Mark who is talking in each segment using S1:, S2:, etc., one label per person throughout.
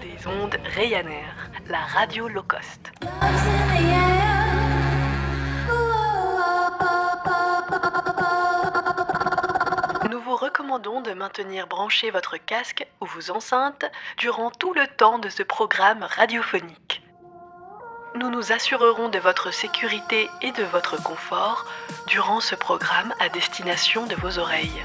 S1: des ondes Ryanair, la radio low cost. Nous vous recommandons de maintenir branché votre casque ou vos enceintes durant tout le temps de ce programme radiophonique. Nous nous assurerons de votre sécurité et de votre confort durant ce programme à destination de vos oreilles.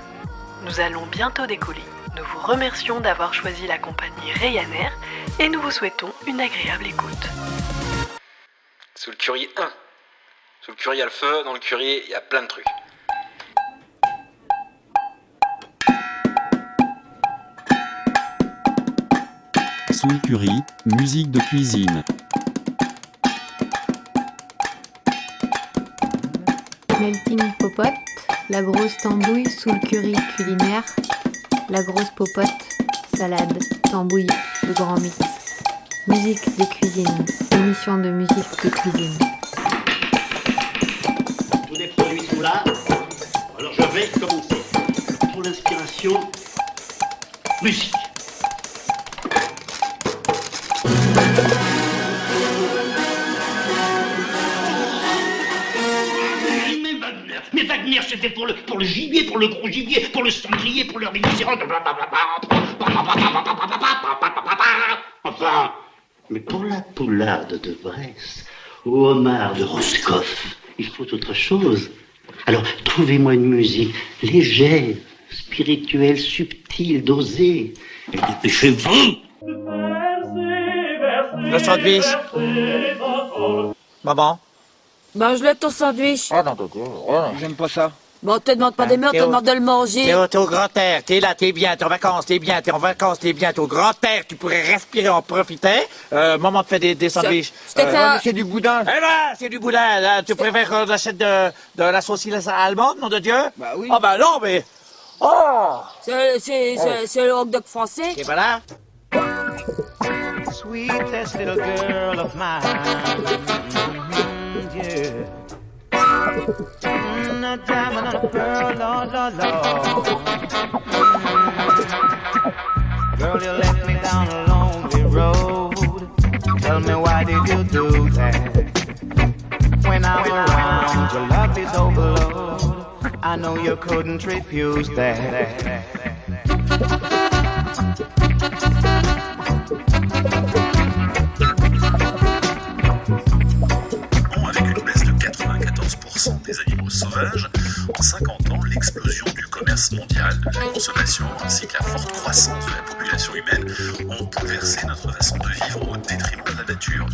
S1: Nous allons bientôt décoller. Nous vous remercions d'avoir choisi la compagnie Ryanair et nous vous souhaitons une agréable écoute.
S2: Sous le curry 1. Sous le curry, il y a le feu. Dans le curry, il y a plein de trucs.
S3: Sous le curry, musique de cuisine.
S4: Melting popote, la grosse tambouille sous le curry culinaire, la grosse popote, salade, tambouille, le grand mix. Musique de cuisine, émission de musique de cuisine.
S5: Tous les produits sont là. Alors je vais commencer. Pour l'inspiration, musique. Mais Wagner, c'était pour le, pour le gibier, pour le gros gibier, pour le sanglier, pour le rhinocéros. Enfin, mais pour la poularde de Bresse, ou homard de Roscoff, il faut autre chose. Alors, trouvez-moi une musique légère, spirituelle, subtile, dosée. Et dépêchez-vous
S6: Le sandwich. Maman.
S7: Mange-le ton sandwich.
S6: Oh non, oh, j'aime pas ça.
S7: Bon, te demande pas des mères, te demande de le manger.
S6: T'es au, t'es au grand air, t'es là, t'es bien, t'es en vacances, t'es bien, t'es en vacances, t'es bien, t'es au grand air, tu pourrais respirer, en profiter. Euh, maman te fait des, des sandwichs.
S7: un-
S6: c'est du boudin. Eh ben, c'est du boudin, là. Tu préfères qu'on achète de, de la saucisse allemande, nom de Dieu? Bah oui. Oh bah non, mais... Oh!
S7: C'est, c'est, c'est, c'est le hot dog français.
S6: Et voilà.
S8: sweetest little girl of mine. A diamond and a pearl, Lord, Lord, Lord. Girl, you left me down a lonely road. Tell me why did you do that? When I'm around, your love is overload. I know you couldn't refuse that.
S9: En 50 ans, l'explosion du commerce mondial, la consommation ainsi que la forte croissance de la population humaine ont bouleversé notre façon de vivre au détriment de la nature.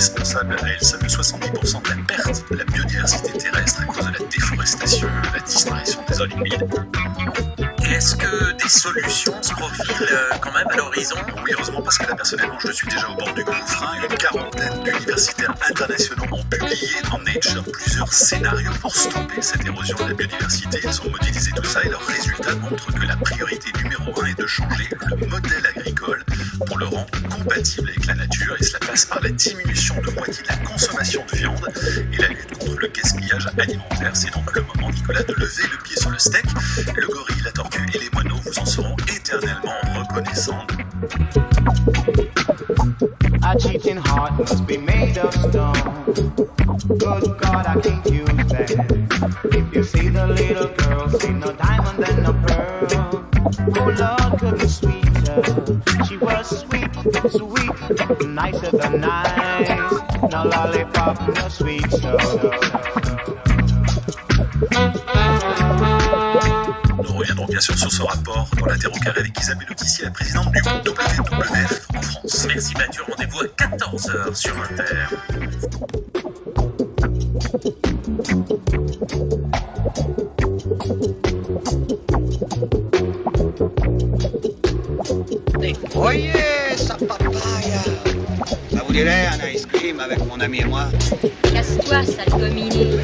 S9: Responsable à elle seule de 70% de la perte de la biodiversité terrestre à cause de la déforestation, la disparition des zones humides. Est-ce que des solutions se profilent euh, quand même à l'horizon? Oui, heureusement, parce que là, personnellement, je suis déjà au bord du gouffre. Une quarantaine d'universitaires internationaux ont publié dans Nature plusieurs scénarios pour stopper cette érosion de la biodiversité. Ils ont modélisé tout ça et leurs résultats montrent que la priorité numéro un est de changer le modèle agricole le rendre compatible avec la nature et cela passe par la diminution de moitié de la consommation de viande et la lutte contre le gaspillage alimentaire. C'est donc le moment, Nicolas, de lever le pied sur le steak. Le gorille, la tortue et les moineaux vous en seront éternellement reconnaissants.
S8: A heart must be made of stone. Good God, I. If you see the little girl, see no and no. Lord, goodness sweeter. She was sweet, sweet, nicer than nice. No lollipop, no sweet so.
S9: Nous reviendrons bien sûr sur ce rapport dans l'interro carré avec Isabelle Autissier, la présidente du groupe WWF en France. Merci Mathieu, rendez-vous à 14h sur Inter.
S10: Voyez sa papaya. Ça vous dirait un ice cream avec mon ami et moi
S11: Casse-toi, sale dominé.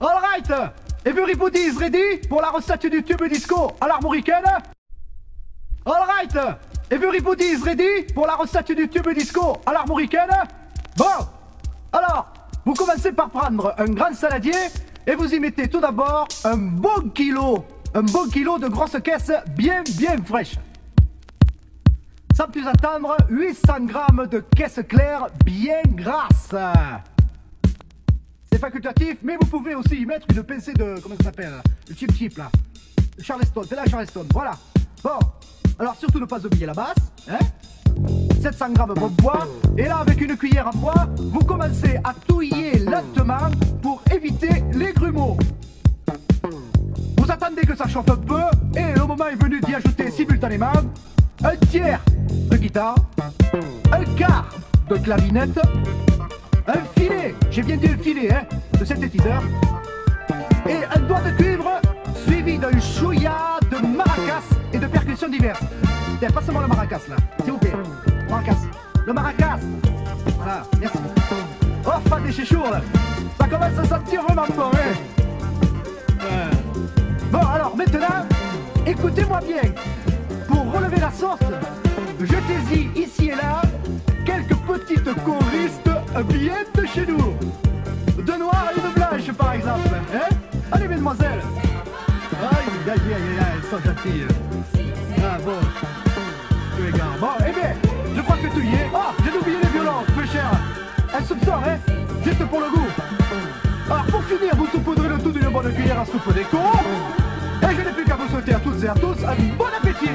S12: Alright Everybody's ready pour la recette du tube disco à l'armoricaine Alright Everybody is ready pour la recette du tube disco à l'armoricaine Bon Alors, vous commencez par prendre un grand saladier et vous y mettez tout d'abord un bon kilo, un bon kilo de grosses caisses bien bien fraîches. Sans plus attendre, 800 grammes de caisses claires bien grasses. C'est facultatif, mais vous pouvez aussi y mettre une pincée de. Comment ça s'appelle Le chip chip là. Le Charleston, c'est la Charleston, voilà. Bon, alors surtout ne pas oublier la basse, hein. 700 grammes de bois, et là avec une cuillère en bois, vous commencez à touiller lentement pour éviter les grumeaux. Vous attendez que ça chauffe un peu, et le moment est venu d'y ajouter simultanément un tiers de guitare, un quart de clavinette, un filet, j'ai bien dit un filet, hein, de synthétiseur, et un doigt de cuivre d'un chouïa de maracas et de percussions diverses. Tiens, pas seulement le maracas là, s'il vous plaît. Maracas. Le maracas. Voilà, merci. Oh, fan des chéchours là. Ça commence à sentir vraiment bon, hein. Bon, alors maintenant, écoutez-moi bien. Pour relever la sauce, jetez-y ici et là quelques petites choristes bien de chez nous. De noir et de blanche, par exemple. Hein Allez, mesdemoiselles. Sont gentilles. Ah bon. Tous les gars. Bon, eh bien, je crois que tout y est. Oh, j'ai oublié les violons, peu cher. Un soupçon, hein Juste pour le goût. Alors, pour finir, vous saupoudrez le tout d'une bonne cuillère à soupe d'écho. Et je n'ai plus qu'à vous souhaiter à toutes et à tous un bon appétit.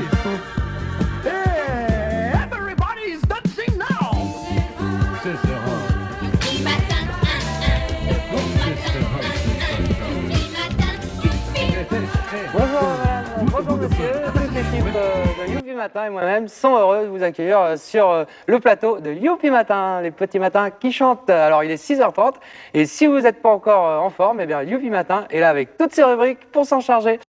S13: Toute l'équipe euh, de Youpi Matin et moi-même sont heureux de vous accueillir euh, sur euh, le plateau de Youpi Matin, les petits matins qui chantent. Alors il est 6h30 et si vous n'êtes pas encore en forme, eh bien Youpi Matin est là avec toutes ses rubriques pour s'en charger.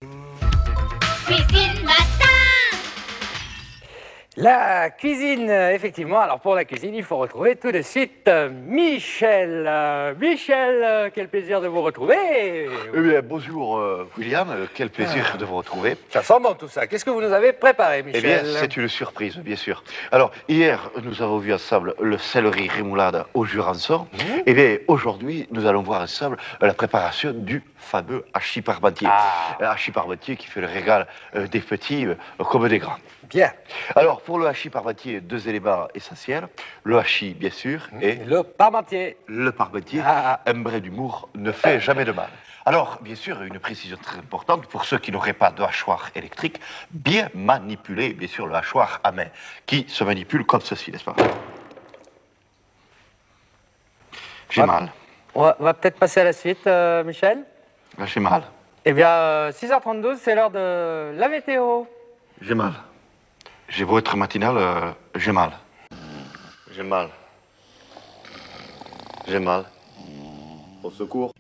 S13: La cuisine, effectivement. Alors pour la cuisine, il faut retrouver tout de suite euh, Michel. Euh, Michel, euh, quel plaisir de vous retrouver.
S14: Eh bien, bonjour euh, William, quel plaisir de vous retrouver.
S13: Ça sent bon tout ça. Qu'est-ce que vous nous avez préparé,
S14: Eh
S13: Michel?
S14: bien, c'est une surprise, bien sûr. Alors, hier, nous avons vu ensemble le céleri rémoulade au Jurançon. Eh bien, aujourd'hui, nous allons voir ensemble la préparation du fameux hachis parmentier. Un hachis parmentier qui fait le régal des petits comme des grands.
S13: Bien.
S14: Alors, pour le hachis parmentier, deux éléments essentiels. Le hachis, bien sûr, et...
S13: Le parmentier.
S14: Le parmentier. Un brin d'humour ne fait jamais de mal. Alors, bien sûr, une précision très importante pour ceux qui n'auraient pas de hachoir électrique, bien manipuler, bien sûr, le hachoir à main, qui se manipule comme ceci, n'est-ce pas? J'ai
S13: Ouais.
S14: mal.
S13: On va, peut-être passer à la suite, euh, Michel?
S14: J'ai mal.
S13: Eh bien, euh, 6h32, c'est l'heure de la météo.
S14: J'ai mal. J'ai beau être matinal, euh, j'ai mal. J'ai mal. J'ai mal. Au secours.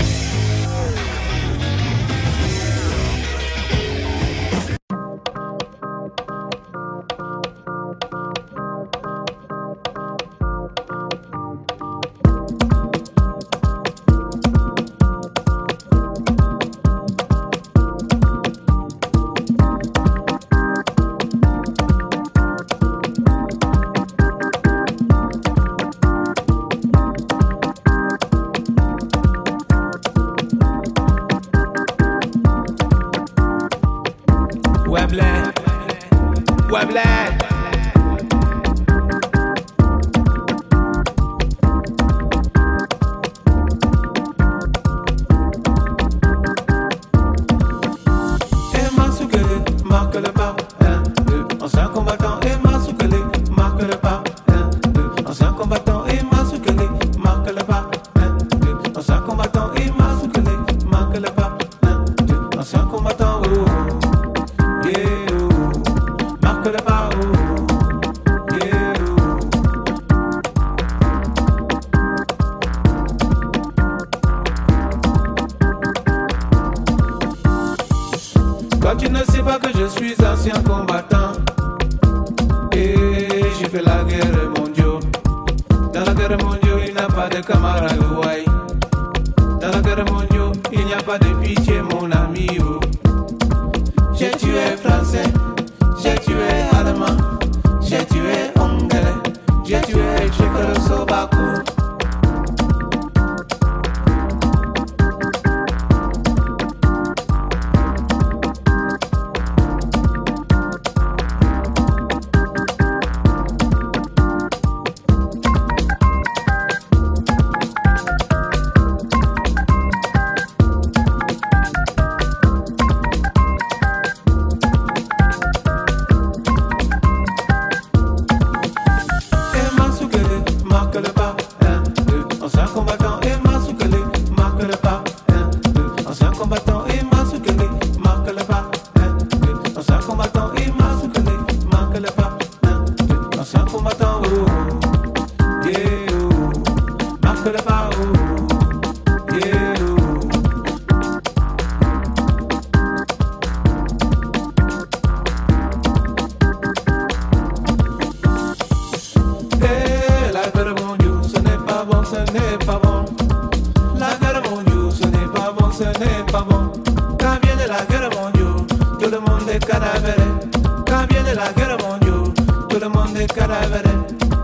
S15: Monde cadavéré.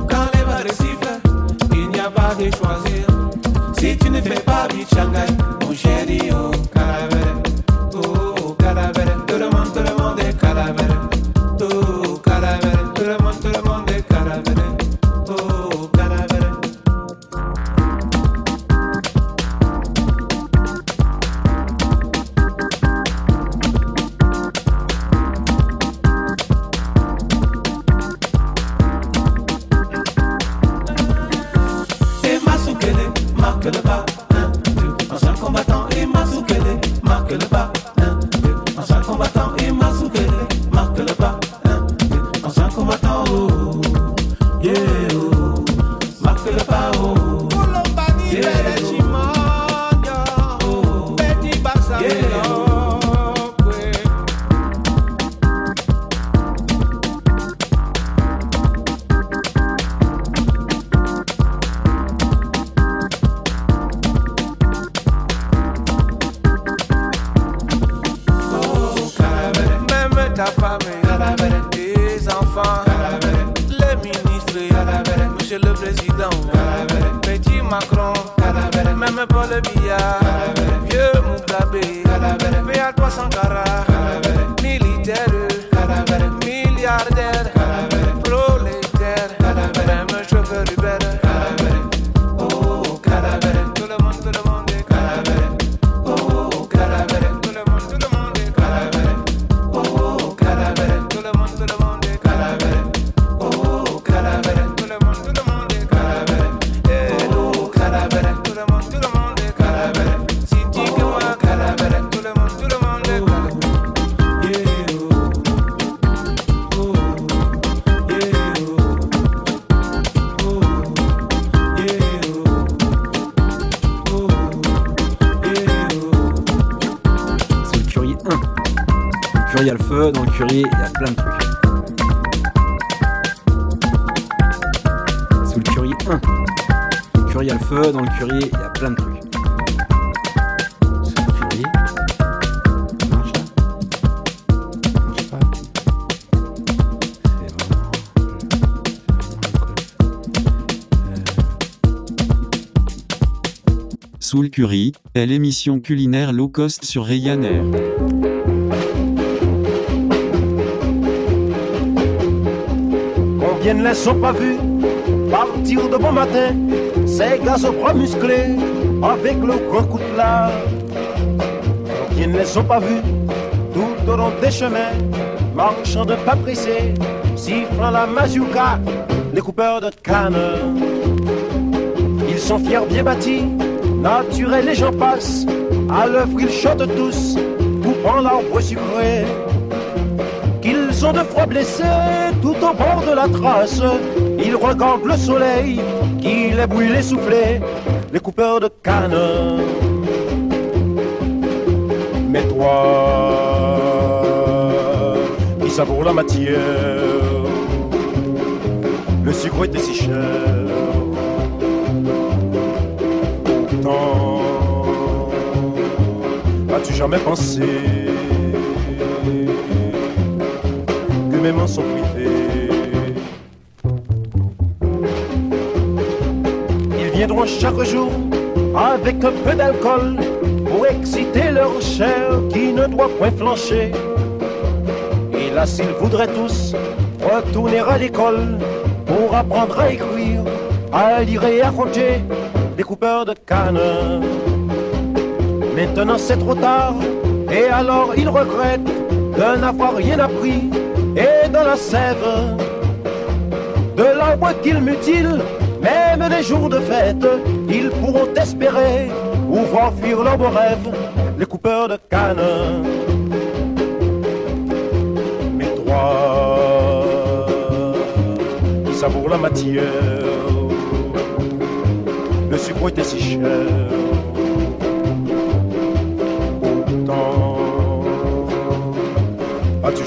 S15: Quand les sifflent, il n'y a pas de choisir. Si tu ne fais pas vite Shanghai, mon chéri,
S2: y a le feu, dans le Curie, il y a plein de trucs. Sous le Curie 1. Dans le Curie, il y a le feu, dans le Curie, il y a plein de trucs. Sous le Curie, ça marche là? Ça marche pas C'est vraiment. Sous le Curie est l'émission culinaire low cost sur Ryanair.
S16: Combien ne les sont pas vus partir de bon matin Ces gars aux bras musclés avec le grand coup de ne les sont pas vus tout au long des chemins Marchant de pas pressés, sifflant la mazurka Les coupeurs de canne. Ils sont fiers bien bâtis, naturels et j'en passe. À l'œuvre ils chantent tous, coupant l'arbre sucré qu'ils ont de froid blessés tout au bord de la trace. Ils regardent le soleil qui les brûle essoufflés, les coupeurs de canne. Mais toi, qui savoure la matière, le sucre était si cher. Pourtant, jamais pensé mes mains sont Ils viendront chaque jour avec un peu d'alcool pour exciter leur chair qui ne doit point flancher. Et là, s'ils voudraient tous retourner à l'école pour apprendre à écrire, à lire et à compter, les coupeurs de canne. Maintenant c'est trop tard, et alors ils regrettent de n'avoir rien appris. La sève de l'arbre qu'ils mutilent, même les jours de fête, ils pourront espérer ou voir fuir leurs beaux rêves, les coupeurs de canne. Mais toi, ça vaut la matière, le sucre était si cher.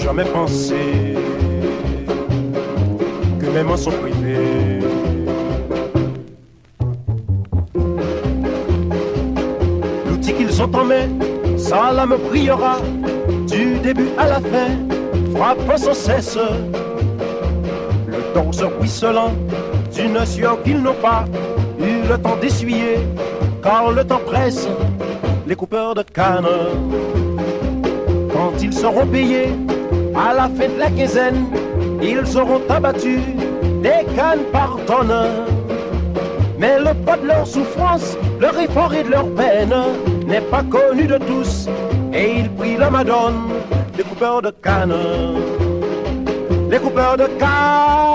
S16: Jamais pensé que mes mains sont privées? L'outil qu'ils ont en main, ça là me priera du début à la fin, frappant sans cesse le torse ruisselant d'une sueur qu'ils n'ont pas eu le temps d'essuyer, car le temps presse les coupeurs de canne. Quand ils seront payés à la fin de la quinzaine, ils auront abattu des cannes par tonne. Mais le poids de leur souffrance, leur effort et de leur peine n'est pas connu de tous. Et ils prient la Madone, les coupeurs de canne. Les coupeurs de canne.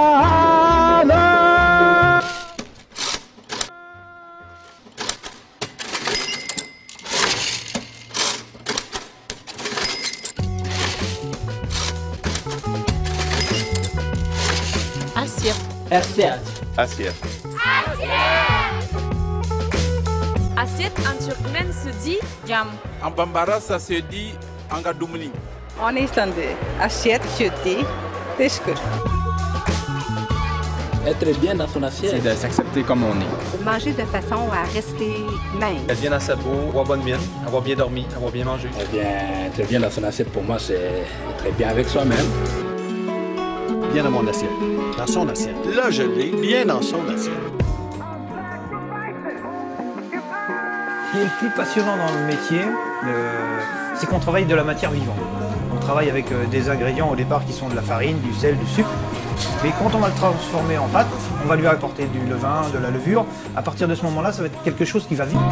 S17: Assiette.
S18: Assiette.
S19: Assiette.
S17: Assiette en turkmène se dit jam.
S20: En bambara, ça se dit angadoumni.
S21: En islandais, assiette, jeté, teşekkür.
S18: Être bien dans son assiette.
S2: C'est de s'accepter comme on est.
S22: Manger de façon à rester mince.
S23: Être bien dans sa peau, avoir bonne mine, avoir bien dormi, avoir bien mangé.
S18: Eh bien, être bien dans son assiette, pour moi, c'est être bien avec soi-même.
S24: Bien dans mon assiette. Dans son assiette. Là, je l'ai bien dans son assiette.
S25: Ce qui est le plus passionnant dans le métier, euh, c'est qu'on travaille de la matière vivante. On travaille avec euh, des ingrédients au départ qui sont de la farine, du sel, du sucre. Mais quand on va le transformer en pâte, on va lui apporter du levain, de la levure. À partir de ce moment-là, ça va être quelque chose qui va vivre.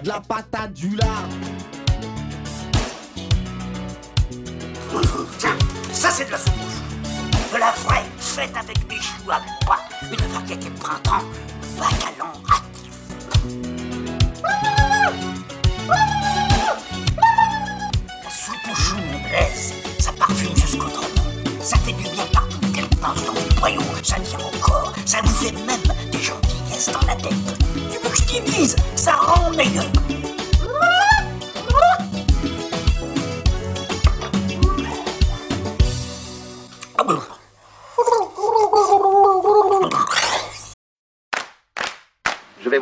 S26: De la patate, du lard.
S27: Tiens, ça c'est de la soupe De la vraie, faite avec mes choux à bois. Une variété de printemps, bacalon La soupe aux choux me blaise, ça parfume jusqu'au tronc. Ça fait du bien partout, qu'elle passe dans les boyaux, ça tient au corps, ça vous fait même des gentillesses dans la tête. Tu veux que je ça rend meilleur.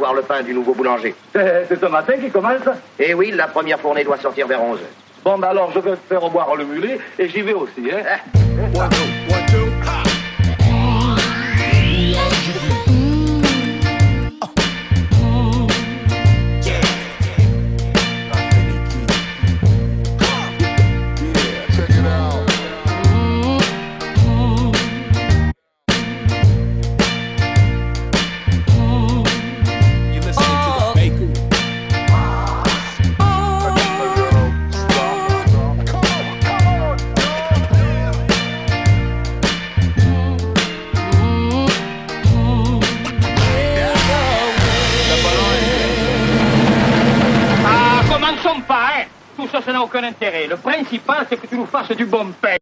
S28: Voir le pain du nouveau boulanger.
S29: C'est ce matin qui commence
S28: Eh oui, la première fournée doit sortir vers 11
S29: Bon, ben alors je vais faire boire le mulet et j'y vais aussi, hein. principal, c'est que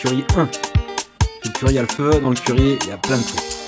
S2: Curry 1. Sous le y a le feu. Dans le curry, il y a plein de trucs.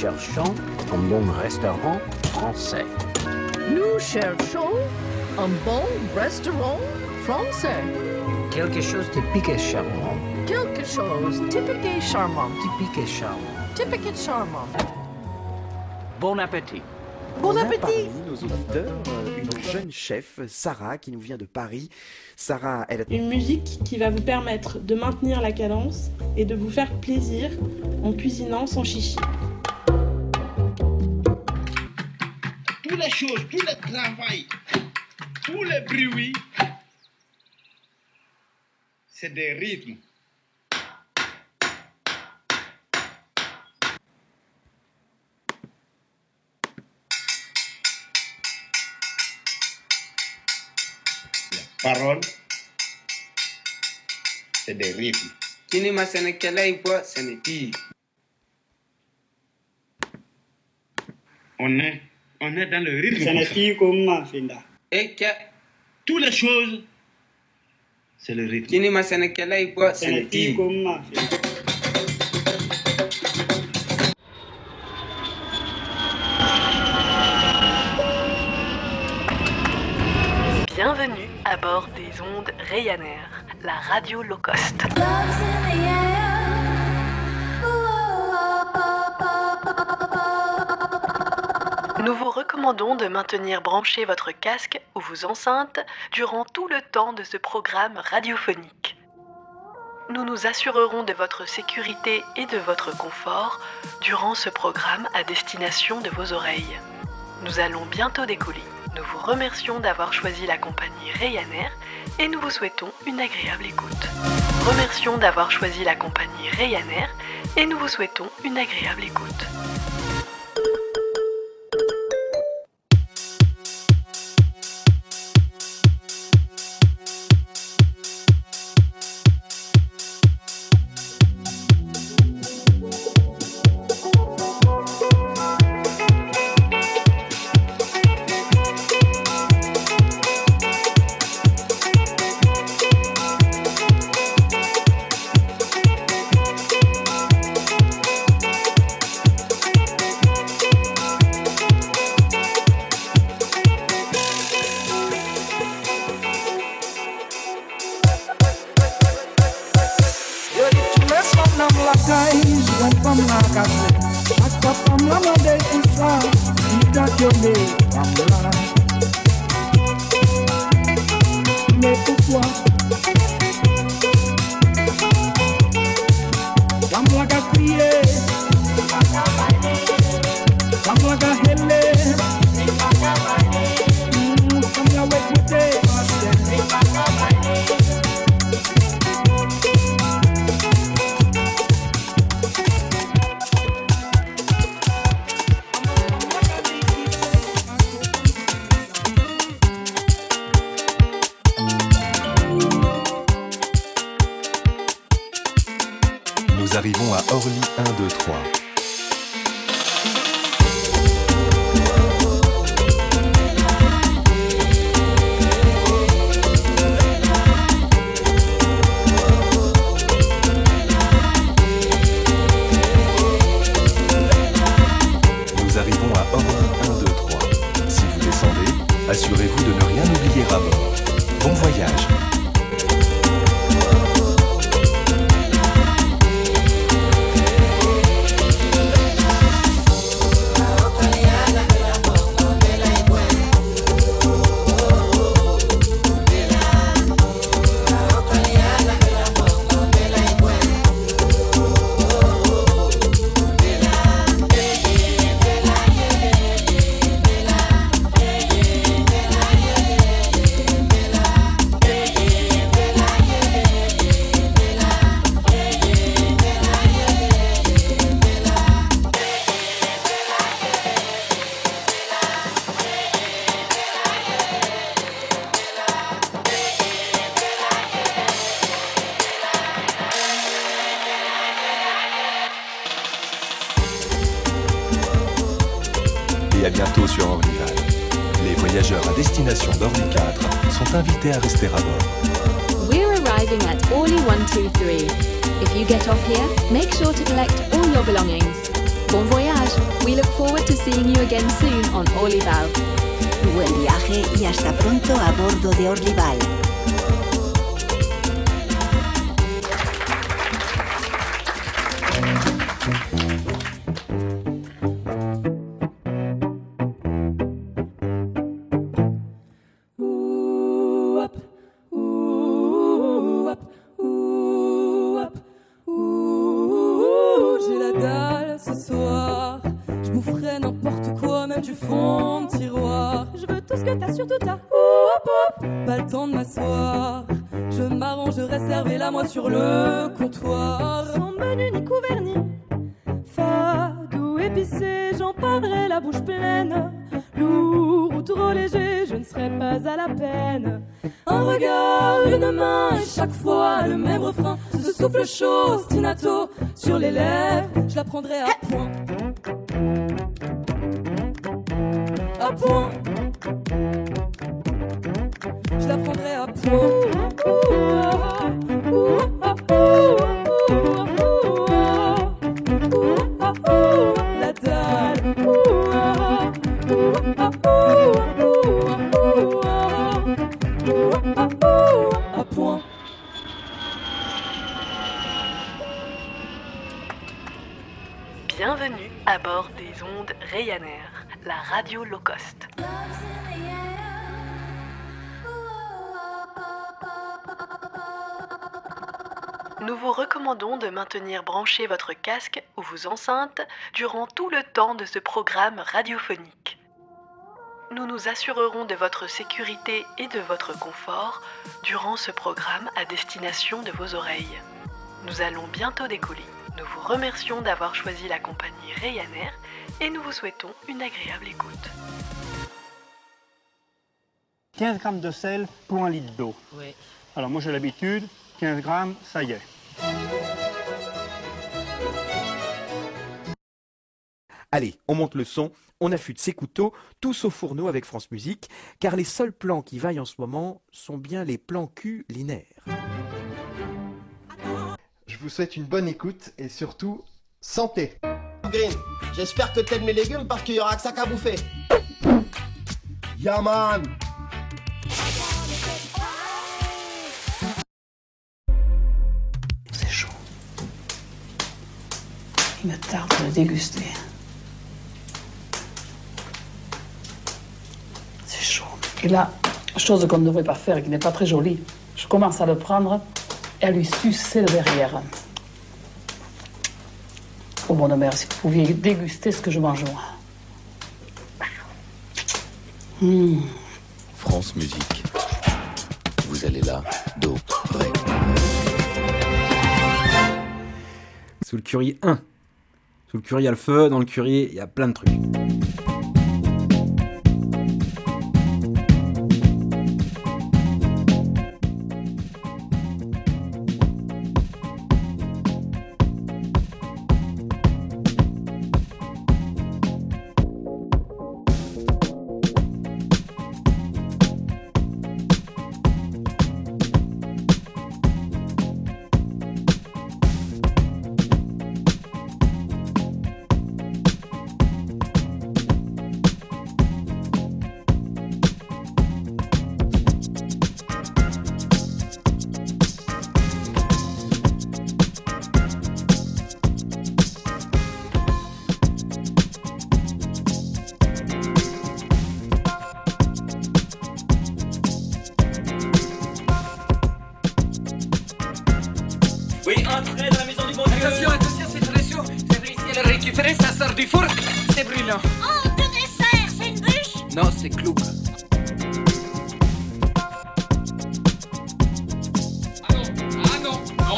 S30: Cherchons un bon restaurant français.
S31: Nous cherchons un bon restaurant français.
S30: Quelque chose de typique et charmant.
S31: Quelque chose typique et charmant.
S30: Typique et charmant.
S31: Typique et charmant.
S30: Bon appétit.
S31: Bon
S32: On a
S31: appétit.
S32: parmi nos auditeurs euh, une jeune chef, Sarah, qui nous vient de Paris. Sarah, elle a...
S33: Une musique qui va vous permettre de maintenir la cadence et de vous faire plaisir en cuisinant sans chichi.
S28: Toutes les choses, tout le travail, tous les bruits, c'est des rythmes. La parole, c'est des rythmes.
S34: Kini masenekele ipo seneti.
S28: On est, on est dans le rythme. Et que toutes les choses, c'est le rythme.
S1: Bienvenue à bord des ondes Ryanair, la radio low cost. Nous vous recommandons de maintenir branché votre casque ou vos enceintes durant tout le temps de ce programme radiophonique. Nous nous assurerons de votre sécurité et de votre confort durant ce programme à destination de vos oreilles. Nous allons bientôt décoller. Nous vous remercions d'avoir choisi la compagnie Ryanair et nous vous souhaitons une agréable écoute. Remercions d'avoir choisi la compagnie Ryanair et nous vous souhaitons une agréable écoute.
S35: Je boufferai n'importe quoi, même du fond de tiroir. Je veux tout ce que t'as, surtout hop. Pas le temps de m'asseoir. Je m'arrangerai, servez la moi sur le comptoir. Sans menu ni couvert ni fado épicé, j'en parlerai la bouche pleine. Lourd ou trop léger, je ne serai pas à la peine. Un regard, une main, et chaque fois le même refrain. Ce souffle chaud, stinato, sur les lèvres, je la prendrai à point. Je la prendrai à point.
S1: Low cost. Nous vous recommandons de maintenir branché votre casque ou vos enceintes durant tout le temps de ce programme radiophonique. Nous nous assurerons de votre sécurité et de votre confort durant ce programme à destination de vos oreilles. Nous allons bientôt décoller. Nous vous remercions d'avoir choisi la compagnie Ryanair et nous vous souhaitons une agréable écoute.
S36: 15 grammes de sel pour un litre d'eau.
S37: Oui.
S36: Alors moi j'ai l'habitude, 15 grammes, ça y est.
S38: Allez, on monte le son, on affûte ses couteaux, tous au fourneau avec France Musique, car les seuls plans qui vaillent en ce moment sont bien les plans culinaires.
S39: Je vous souhaite une bonne écoute et surtout santé.
S40: J'espère que t'aimes mes légumes parce qu'il y aura que ça qu'à bouffer. Yaman
S31: C'est chaud. Il me tarde de le déguster. C'est chaud. Et là, chose qu'on ne devrait pas faire et qui n'est pas très jolie, je commence à le prendre et à lui sucer le derrière. Oh mon mère, si vous pouviez déguster ce que je mange moi. Mmh.
S41: France Musique. Vous allez là, do, ré.
S2: Sous le curry 1. Sous le curry, il y a le feu. Dans le curry, il y a plein de trucs.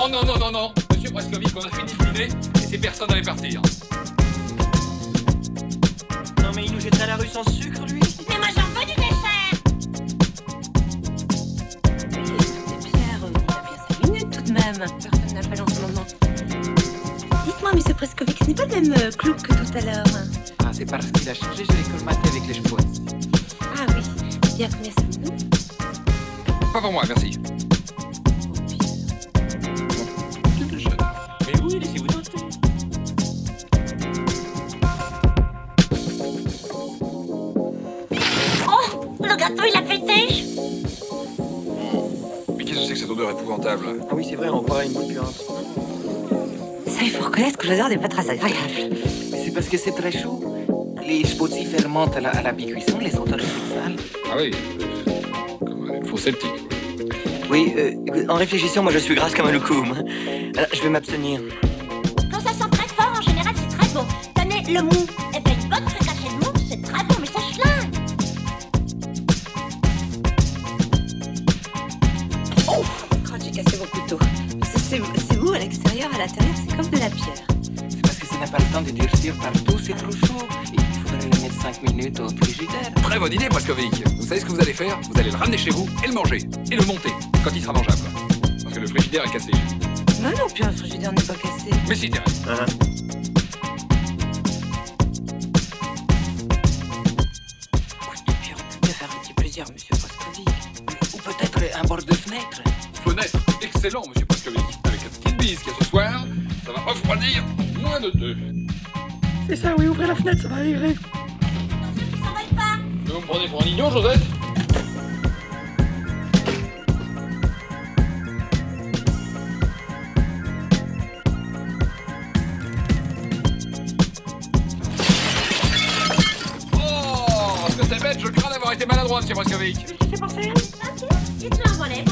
S42: Non
S43: Non, non, non, non, Monsieur Brascovic, on a fini de dîner et ces personnes allaient partir.
S34: Non, mais il nous jetterait à la rue sans sucre, lui
S44: Mais moi j'en veux du dessert
S45: Pierre, il a bien 5 minutes tout de même. Personne n'appelle en ce moment. Dites-moi, monsieur Prescovic, ce n'est pas le même euh, clou que tout à l'heure.
S42: Ah, c'est parce qu'il a changé, je l'ai colmaté avec les chevaux.
S45: Ah oui, bien connaissez-vous
S43: Pas pour moi, merci.
S34: Ah oui, c'est vrai, on croirait une goutte puante.
S45: Ça, il faut reconnaître que l'odeur n'est pas très agréable.
S42: Mais c'est parce que c'est très chaud. Les spotty fermentent à la, à la mi-cuisson, les odeurs sont sales.
S43: Ah oui, comme un faux celtique.
S34: Oui, euh, en réfléchissant, moi je suis grasse comme un loukoum. Alors, je vais m'abstenir.
S44: Quand ça sent très fort, en général c'est très bon. Tenez, le mou
S43: ramener chez vous et le manger. Et le monter, quand il sera mangeable. Parce que le frigidaire est cassé.
S45: Non, non, puis un frigidaire n'est pas cassé.
S43: Mais si, Thérèse.
S45: Puis
S44: passé Et tu l'envolais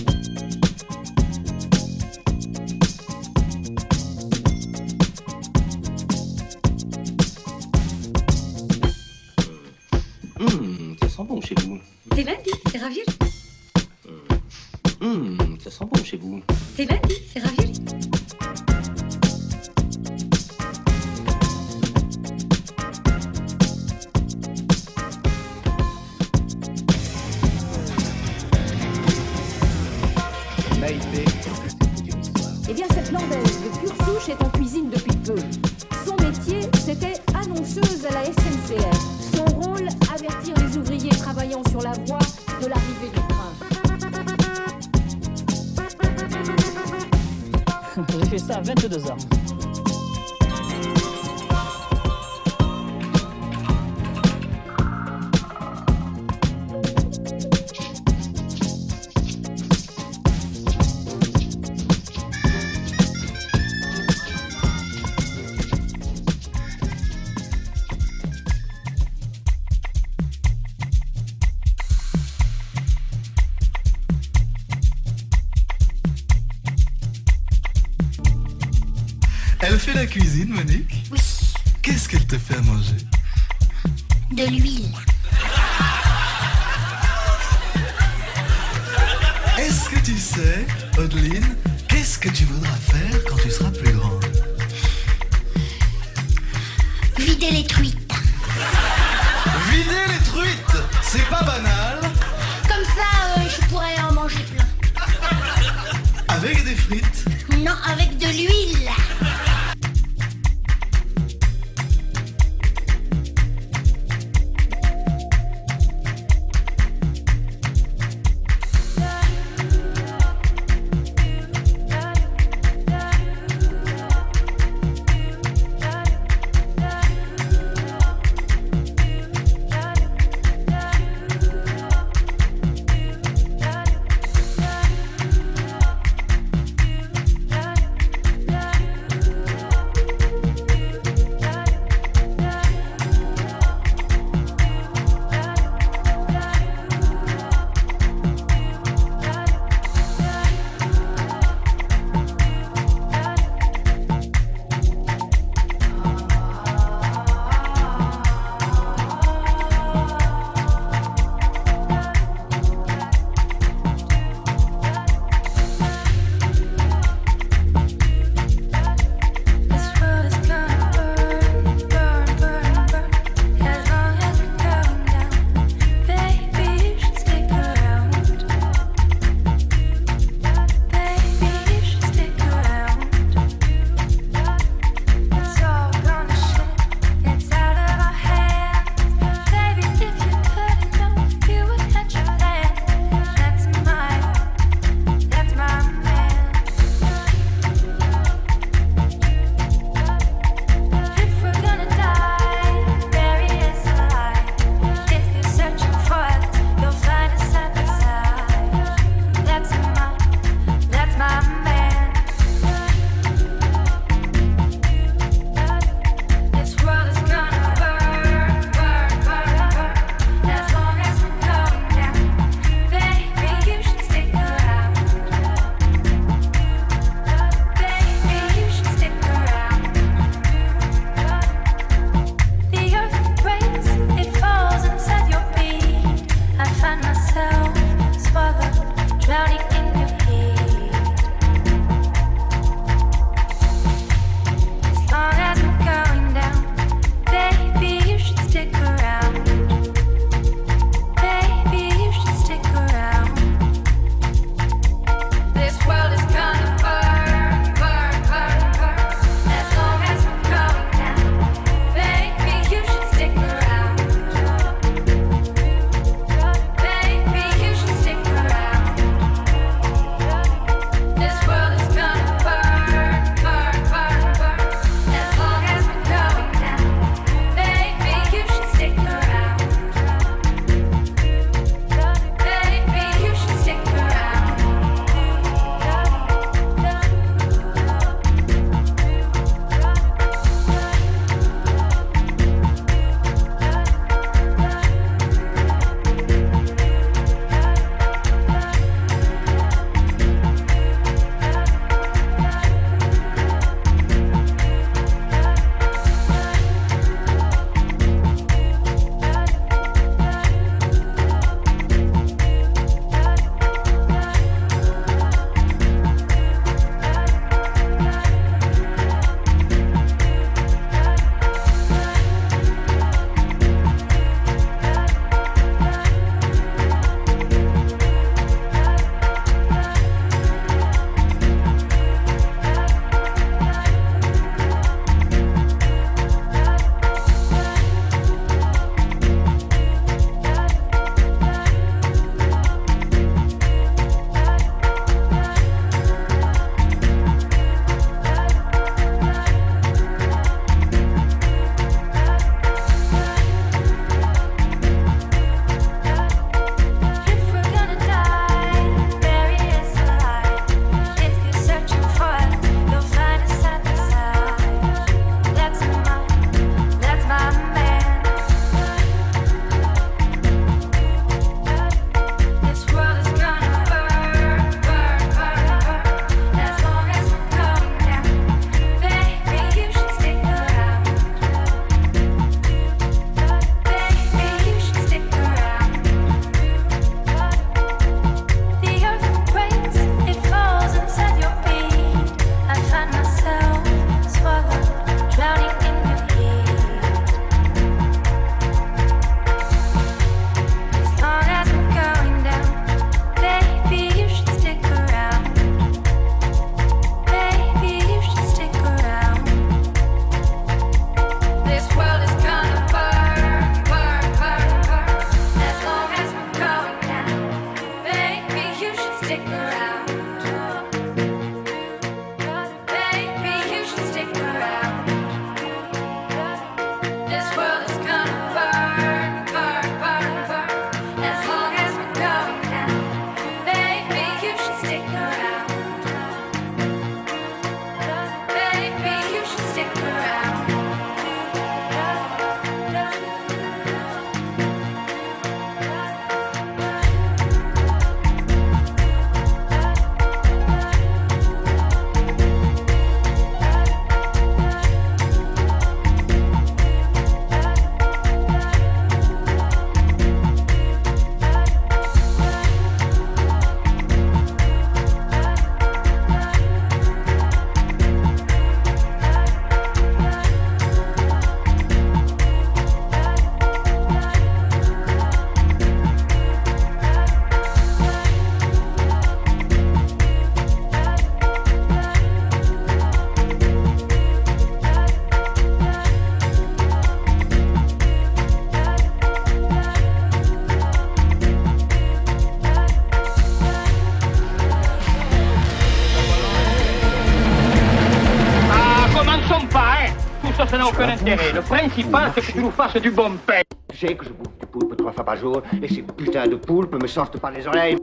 S36: Le principal, c'est que tu nous fasses du bon pain.
S46: Tu sais que je bouffe du poulpe trois fois par jour et ces putains de poulpes me sortent par les oreilles.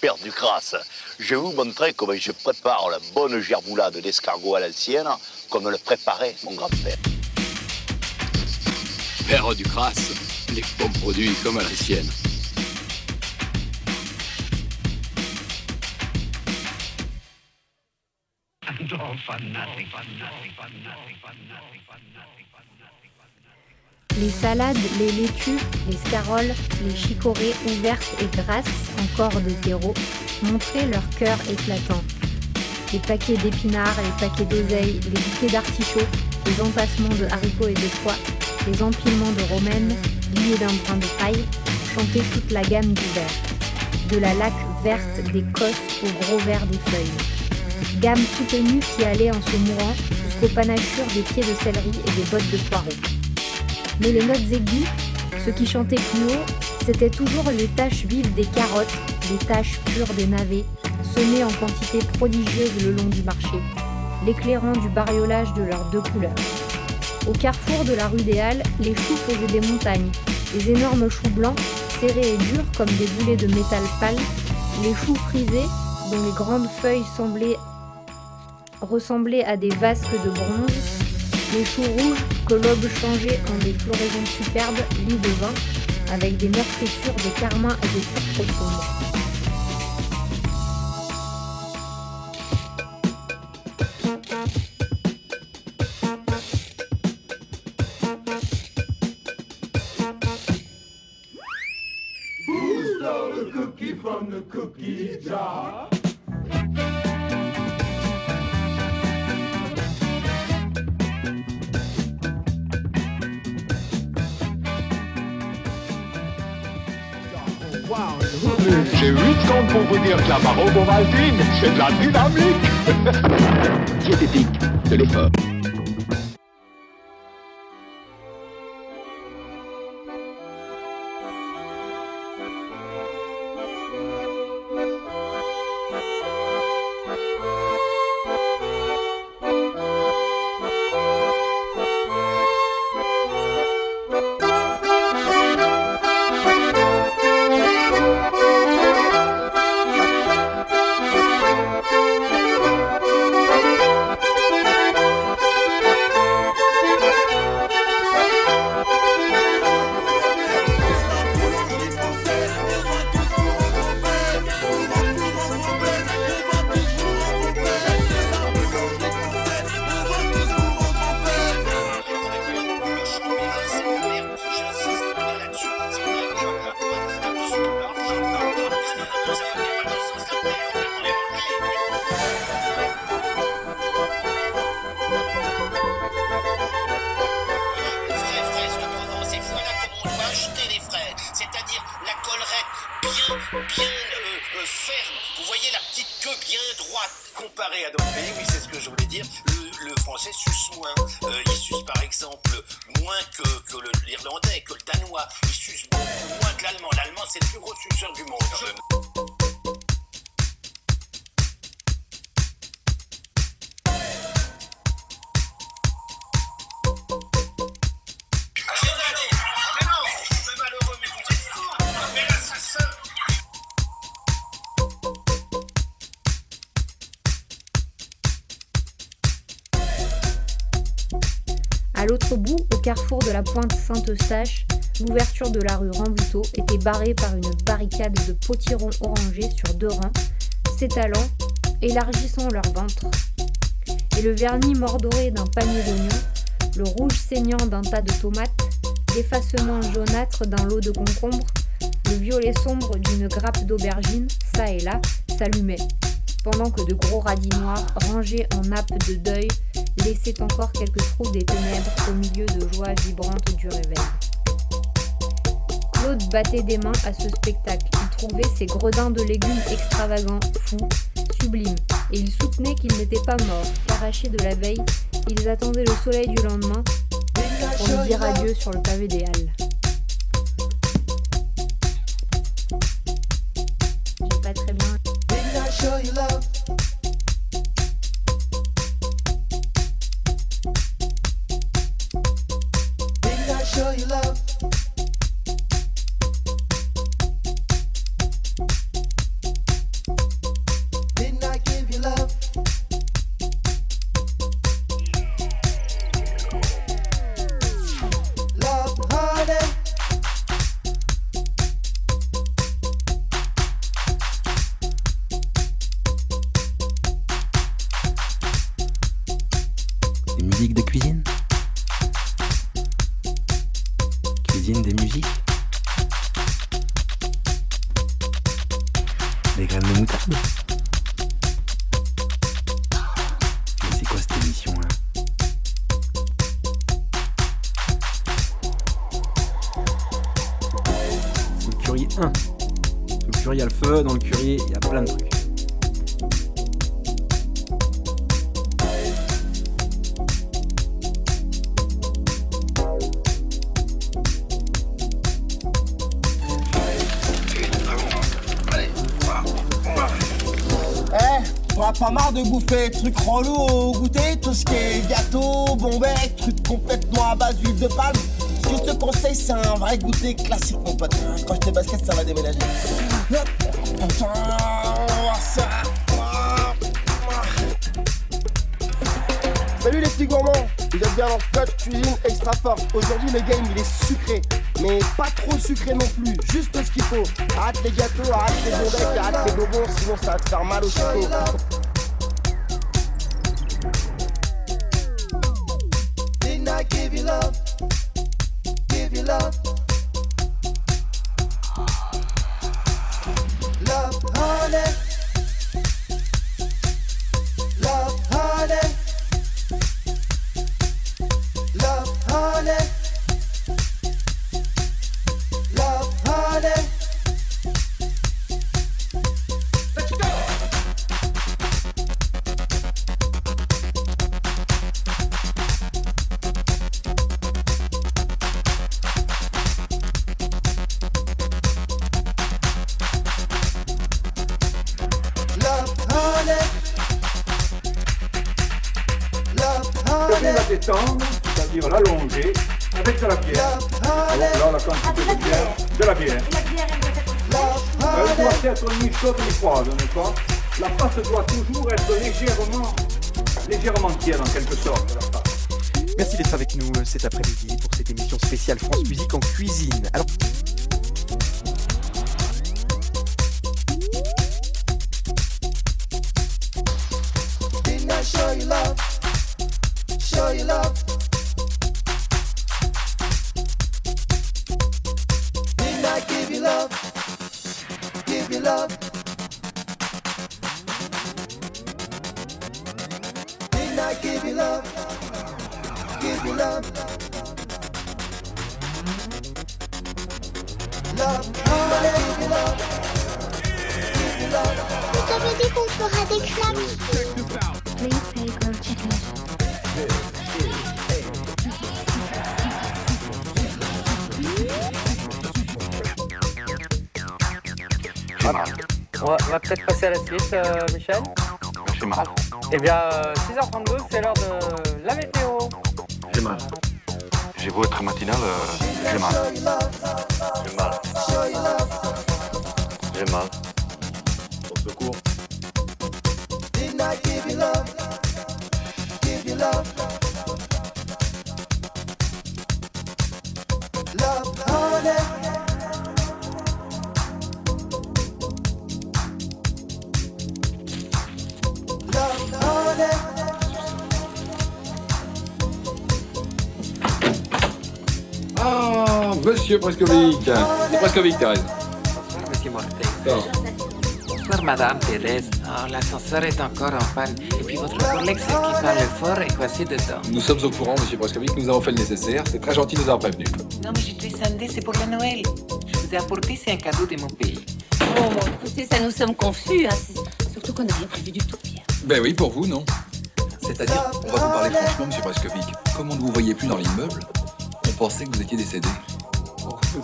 S47: Père du crasse. Je vais vous montrer comment je prépare la bonne gerboulade d'escargot à l'ancienne, comme le préparait mon grand-père.
S43: Père du crasse, les bons produits comme à la sienne.
S4: Les salades, les laitues, les scaroles, les chicorées ouvertes et grasses, encore de terreau, montraient leur cœur éclatant. Les paquets d'épinards, les paquets d'oseilles, les bouquets d'artichauts, les empassements de haricots et de pois, les empilements de romaines, liés d'un brin de paille, chantaient toute la gamme du vert. De la laque verte des cosses au gros vert des feuilles. Gamme soutenue qui allait en se mourant jusqu'aux panachures des pieds de céleri et des bottes de poireaux. Mais les notes aiguës, ce qui chantait plus haut, c'était toujours les taches vives des carottes, les taches pures des navets, semées en quantité prodigieuse le long du marché, l'éclairant du bariolage de leurs deux couleurs. Au carrefour de la rue des Halles, les choux faisaient des montagnes, les énormes choux blancs, serrés et durs comme des boulets de métal pâle, les choux frisés, dont les grandes feuilles semblaient ressemblaient à des vasques de bronze, les choux rouges que l'aube changeait en des floraisons superbes, lits de vin, avec des meurtrissures de carmin et de pourpre sombre.
S48: Who stole the cookie from the cookie jar?
S49: 8 secondes pour vous dire que la barre Ovaltine, c'est de la dynamique. Diététique, de l'effort.
S4: Saint-Eustache, l'ouverture de la rue Rambuteau était barrée par une barricade de potirons orangés sur deux rangs, s'étalant, élargissant leur ventre. Et le vernis mordoré d'un panier d'oignons, le rouge saignant d'un tas de tomates, l'effacement jaunâtre d'un lot de concombres, le violet sombre d'une grappe d'aubergines, ça et là, s'allumait, pendant que de gros radis noirs, rangés en nappes de deuil, laissaient encore quelques trous des ténèbres au milieu de joie vibrante du réveil. Claude battait des mains à ce spectacle. Il trouvait ces gredins de légumes extravagants, fous, sublimes, et il soutenait qu'ils n'étaient pas morts, qu'arrachés de la veille, ils attendaient le soleil du lendemain pour nous dire adieu sur le pavé des Halles. Pas
S40: marre de bouffer trucs relous au goûter, tout ce qui est gâteau, bonbec, trucs complètement à base d'huile de palme. Ce que je te conseille, c'est un vrai goûter classique, mon pote. Quand je te basket, ça va déménager. Salut les petits gourmands, vous êtes bien dans Scotch Cuisine Extra Force. Aujourd'hui, le game il est sucré, mais pas trop sucré non plus, juste ce qu'il faut. Arrête les gâteaux, arrête les bonbecs, arrête les bonbons, sinon ça va te faire mal au chico.
S50: Passer à la suite, euh, Michel.
S47: J'ai mal.
S50: Eh bien, euh, 6h32, c'est l'heure de la météo.
S47: J'ai mal. J'ai beau être matinal, euh, j'ai mal. J'ai mal. J'ai mal.
S43: Monsieur Prescovic. C'est Prescovic, Thérèse.
S42: Monsieur Mortel. Bonsoir, Madame Thérèse. Oh, l'ascenseur est encore en panne. Et puis votre collègue, celle qui parle fort, est coincée dedans.
S43: Nous sommes au courant, monsieur Prescovic. Nous avons fait le nécessaire. C'est très gentil de nous avoir prévenus.
S42: Non, mais j'ai descendu, c'est pour la Noël. Je vous ai apporté, c'est un cadeau de mon pays.
S51: Oh, bon, écoutez, ça nous sommes confus. Hein. Surtout qu'on n'a rien prévu du tout, Pierre.
S43: Ben oui, pour vous, non. C'est-à-dire, on va vous parler franchement, monsieur Prescovic. Comme on ne vous voyait plus dans l'immeuble, on pensait que vous étiez décédé.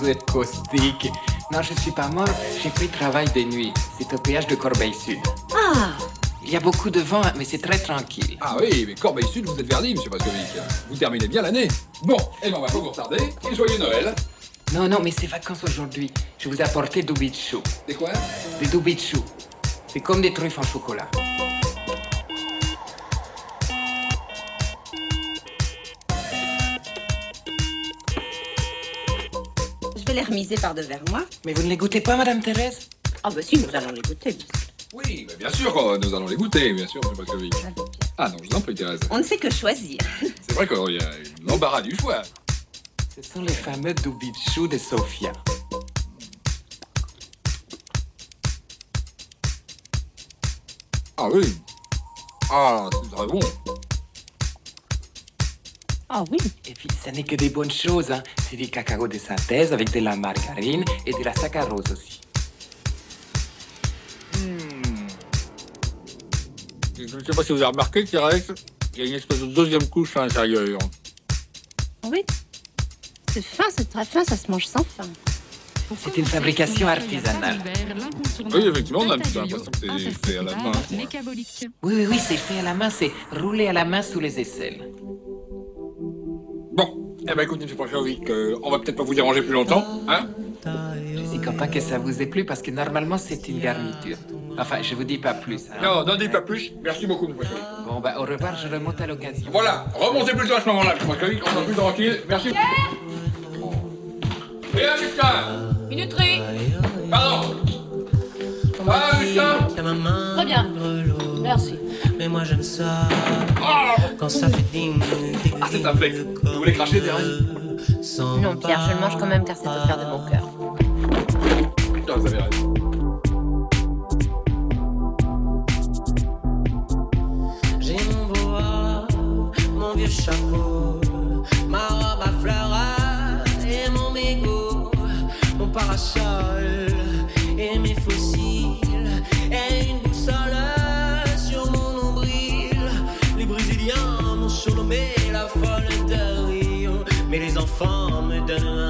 S42: Vous êtes caustique. Non, je suis pas mort, j'ai pris travail de nuit. C'est au péage de Corbeil-Sud.
S51: Ah
S42: Il y a beaucoup de vent, mais c'est très tranquille.
S43: Ah oui, mais Corbeil-Sud, vous êtes verdi, monsieur Prescovic. Vous terminez bien l'année. Bon, eh ben on va pas vous retarder. Et joyeux Noël.
S42: Non, non, mais c'est vacances aujourd'hui. Je vous ai apporté du bichou.
S43: Des quoi?
S42: Des du bichou. C'est comme des truffes en chocolat.
S51: Les remiser par devers moi.
S42: Mais vous ne les goûtez pas, Madame Thérèse?
S51: Ah, bah si, nous allons les goûter.
S43: Oui, mais bien sûr, euh, nous allons les goûter, bien sûr, monsieur Prescovic. Ah non, je vous en prie, Thérèse.
S51: On ne sait que choisir.
S43: C'est vrai qu'il y a l'embarras du choix.
S42: Ce sont les fameux du bichou de Sofia.
S43: Ah oui. Ah, c'est très bon.
S51: Ah oui.
S42: Et puis, ce n'est que des bonnes choses. Hein. C'est du cacao de synthèse avec de la margarine et de la saccharose aussi.
S48: Je ne sais pas si vous avez remarqué, Thérèse, il y a une espèce de deuxième couche à l'intérieur.
S51: Oui. C'est fin, c'est très fin, ça se mange sans faim.
S42: C'est une fabrication artisanale.
S43: Oui, effectivement, on a l'impression que c'est fait à la main.
S42: Oui, oui, oui, c'est fait à la main, c'est roulé à la main sous les aisselles.
S43: Eh ben écoutez, monsieur Prescovic, euh, on va peut-être pas vous déranger plus longtemps, hein
S42: Je suis content que ça vous ait plu parce que normalement c'est une garniture. Enfin, je vous dis pas plus. hein.
S43: Non, n'en dites pas plus. Merci beaucoup, monsieur Prescovic.
S42: Bon, bah, au revoir, je remonte à l'occasion.
S43: Voilà, remontez plutôt à ce moment-là, monsieur Prescovic, on sera plus tranquille. Merci. Et là, Lucien
S51: Minuterie.
S43: Pardon Ah, Lucien
S51: Très bien. Merci.
S45: Mais moi j'aime ça
S43: Ah,
S45: quand ça fait ding ding
S43: Ah, c'est un flake. Vous voulez cracher, Thérèse
S51: Non, Pierre, je le mange quand même car c'est au cœur de mon cœur.
S45: Mais les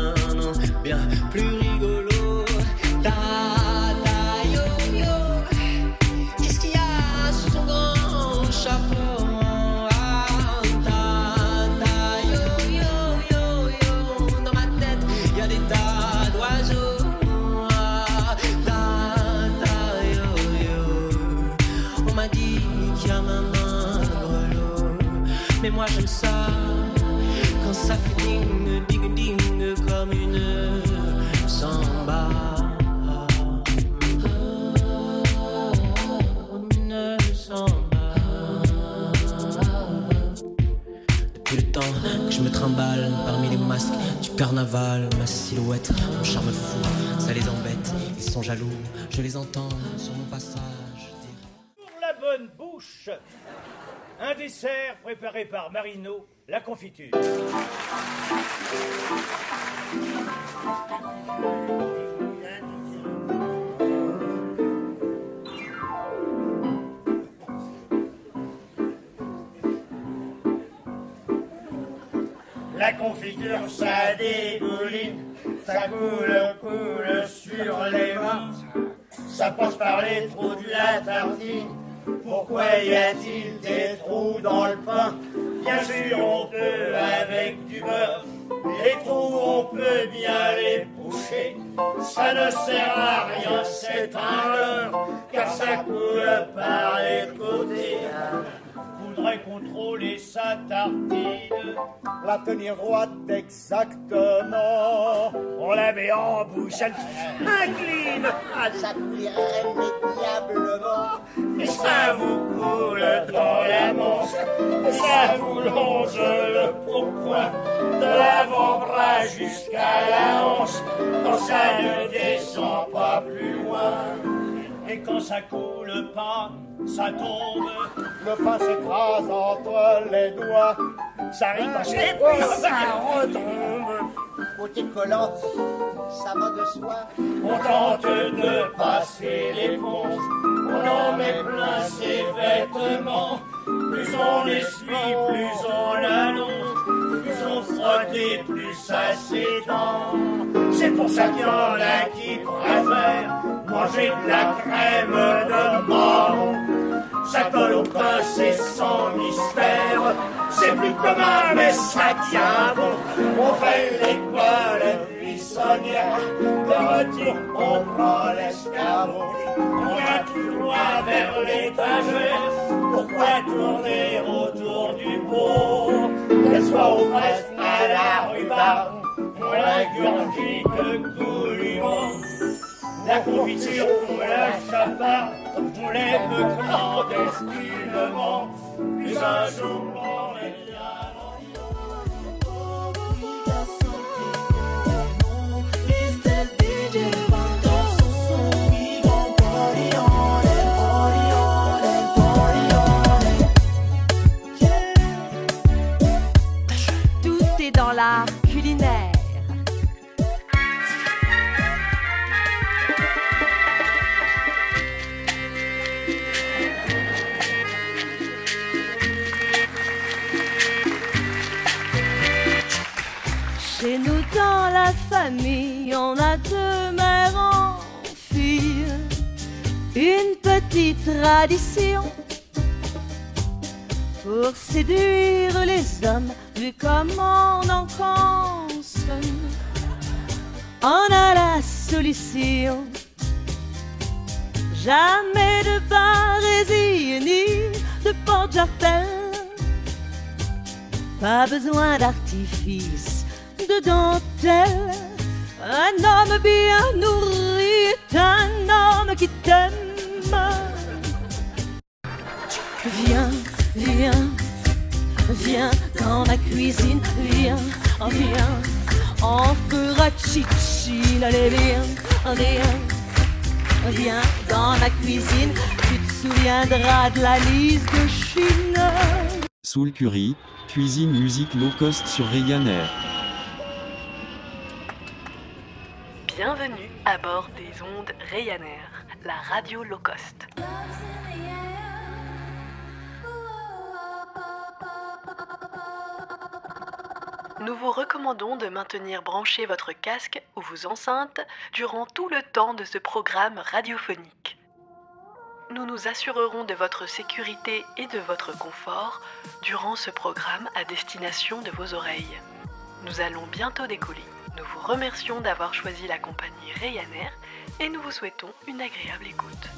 S45: ma silhouette, mon charme fou, ça les embête, ils sont jaloux, je les entends sur mon passage.
S52: Pour la bonne bouche, un dessert préparé par Marino, la confiture. La confiture, ça dégouline, ça coule, coule sur les mains. Ça
S53: passe par les trous de la tartine. Pourquoi y a-t-il des trous dans le pain? Bien sûr, on peut avec du beurre. Les trous, on peut bien les boucher. Ça ne sert à rien, c'est un car ça coule par les côtés. Contrôler sa tartine.
S40: La tenir droite exactement.
S53: On la met en bouche, elle incline.
S40: Ah, ça coulirait.
S53: Et ça vous coule dans la manche. Et ça vous longe le pourpoint. De l'avant-bras jusqu'à la hanche. Quand ça ne descend pas plus loin. Et quand ça coule pas, ça tombe.
S40: Le pain s'écrase entre les doigts.
S53: Ça ricoche et puis
S40: ça retombe. Côté collant, ça va de soi.
S53: On tente de passer l'éponge, on en met plein ses vêtements. Plus on essuie, plus on l'allonge, plus on frotte et plus ça s'étend. C'est pour ça qu'il y en a qui préfèrent manger de la crème de marron. Ça colle au pain, c'est sans mystère. C'est plus commun, mais ça tient bon. On fait l'école buissonnière. De retour, on prend l'escabeau. On vient tout droit vers l'étagère. Pourquoi tourner autour du pot? Qu'elle soit aux fraises à la rhubarbe, on l'ingurgite goulûment. La confiture, on la chaparde, on l'aime clandestinement. Puis un jour, on est
S54: Tout l'art culinaire. Chez nous dans la famille, on a deux mères en fille. Une petite tradition pour séduire les hommes, vu comment on en consomme. On a la solution. Jamais de barésie ni de porte-jartel. Pas besoin d'artifice, de dentelle. Un homme bien nourri est un homme qui t'aime. Viens, viens, viens dans ma cuisine, viens, viens. On fera chichi, allez viens, viens, viens dans ma cuisine. Tu te souviendras de la liste de Chine.
S2: Soul Curry, cuisine musique low cost sur Ryanair.
S1: Bienvenue à bord des ondes Ryanair, la radio low cost. Nous vous recommandons de maintenir branché votre casque ou vos enceintes durant tout le temps de ce programme radiophonique. Nous nous assurerons de votre sécurité et de votre confort durant ce programme à destination de vos oreilles. Nous allons bientôt décoller. Nous vous remercions d'avoir choisi la compagnie Ryanair et nous vous souhaitons une agréable écoute.